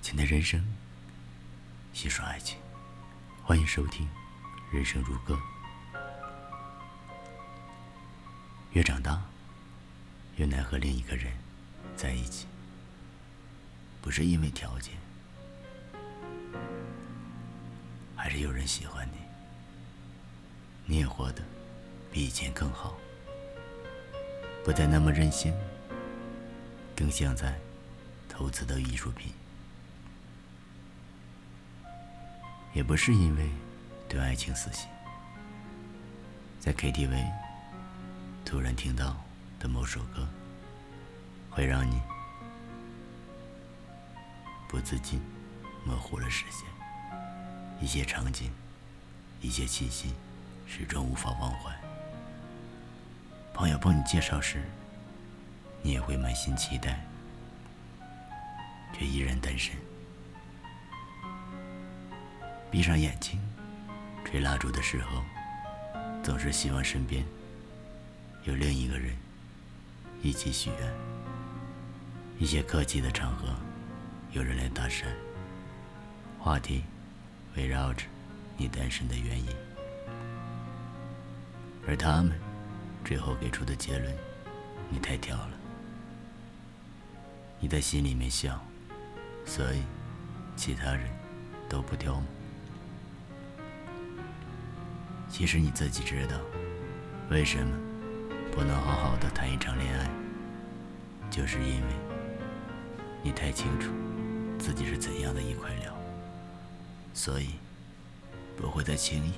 请的人生细说爱情，欢迎收听《人生如歌》。越长大，越难和另一个人在一起，不是因为条件，还是有人喜欢你，你也活得比以前更好，不再那么任性，更像在投资的艺术品。也不是因为对爱情死心，在 KTV 突然听到的某首歌，会让你不自禁模糊了视线，一些场景，一些气息，始终无法忘怀。朋友帮你介绍时，你也会满心期待，却依然单身。闭上眼睛，吹蜡烛的时候，总是希望身边有另一个人一起许愿。一些客气的场合，有人来搭讪，话题围绕着你单身的原因，而他们最后给出的结论，你太挑了。你在心里面笑，所以其他人都不挑吗？其实你自己知道，为什么不能好好的谈一场恋爱，就是因为你太清楚自己是怎样的一块料，所以不会再轻易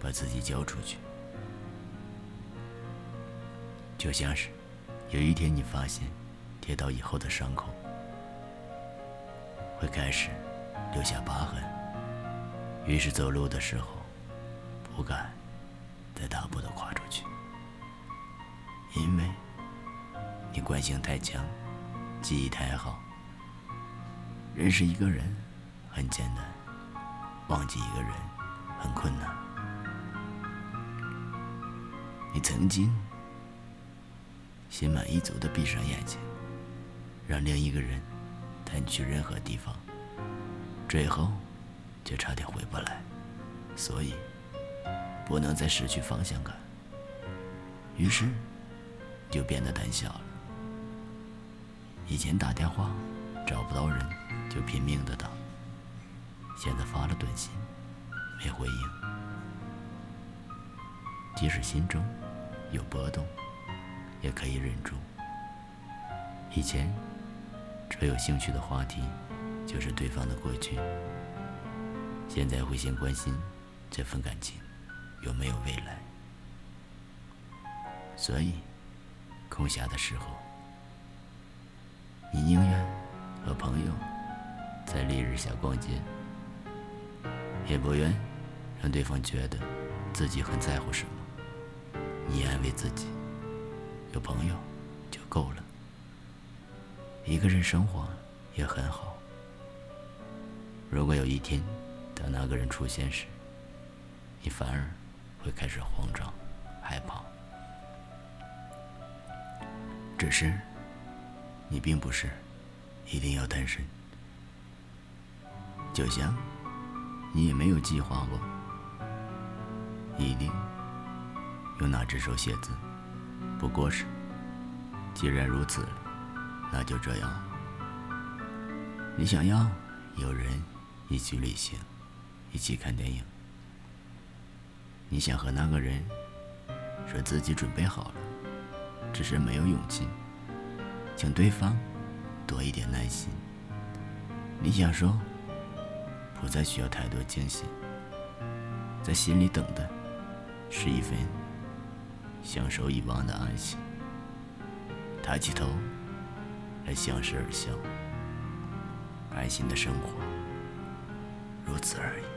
把自己交出去。就像是有一天你发现跌倒以后的伤口会开始留下疤痕，于是走路的时候。不敢再大步的跨出去，因为你惯性太强，记忆太好。认识一个人很简单，忘记一个人很困难。你曾经心满意足的闭上眼睛，让另一个人带你去任何地方，最后却差点回不来，所以。不能再失去方向感，于是就变得胆小了。以前打电话找不到人就拼命的打，现在发了短信没回应，即使心中有波动，也可以忍住。以前只有兴趣的话题就是对方的过去，现在会先关心这份感情。有没有未来？所以，空暇的时候，你宁愿和朋友在烈日下逛街，也不愿让对方觉得自己很在乎什么。你安慰自己，有朋友就够了，一个人生活也很好。如果有一天，当那个人出现时，你反而……会开始慌张、害怕，只是你并不是一定要单身，就像你也没有计划过一定用哪只手写字，不过是既然如此，那就这样。你想要有人一起旅行，一起看电影。你想和那个人说自己准备好了，只是没有勇气，请对方多一点耐心。你想说不再需要太多惊喜，在心里等的是一份相守以忘的安心。抬起头来相视而笑，安心的生活，如此而已。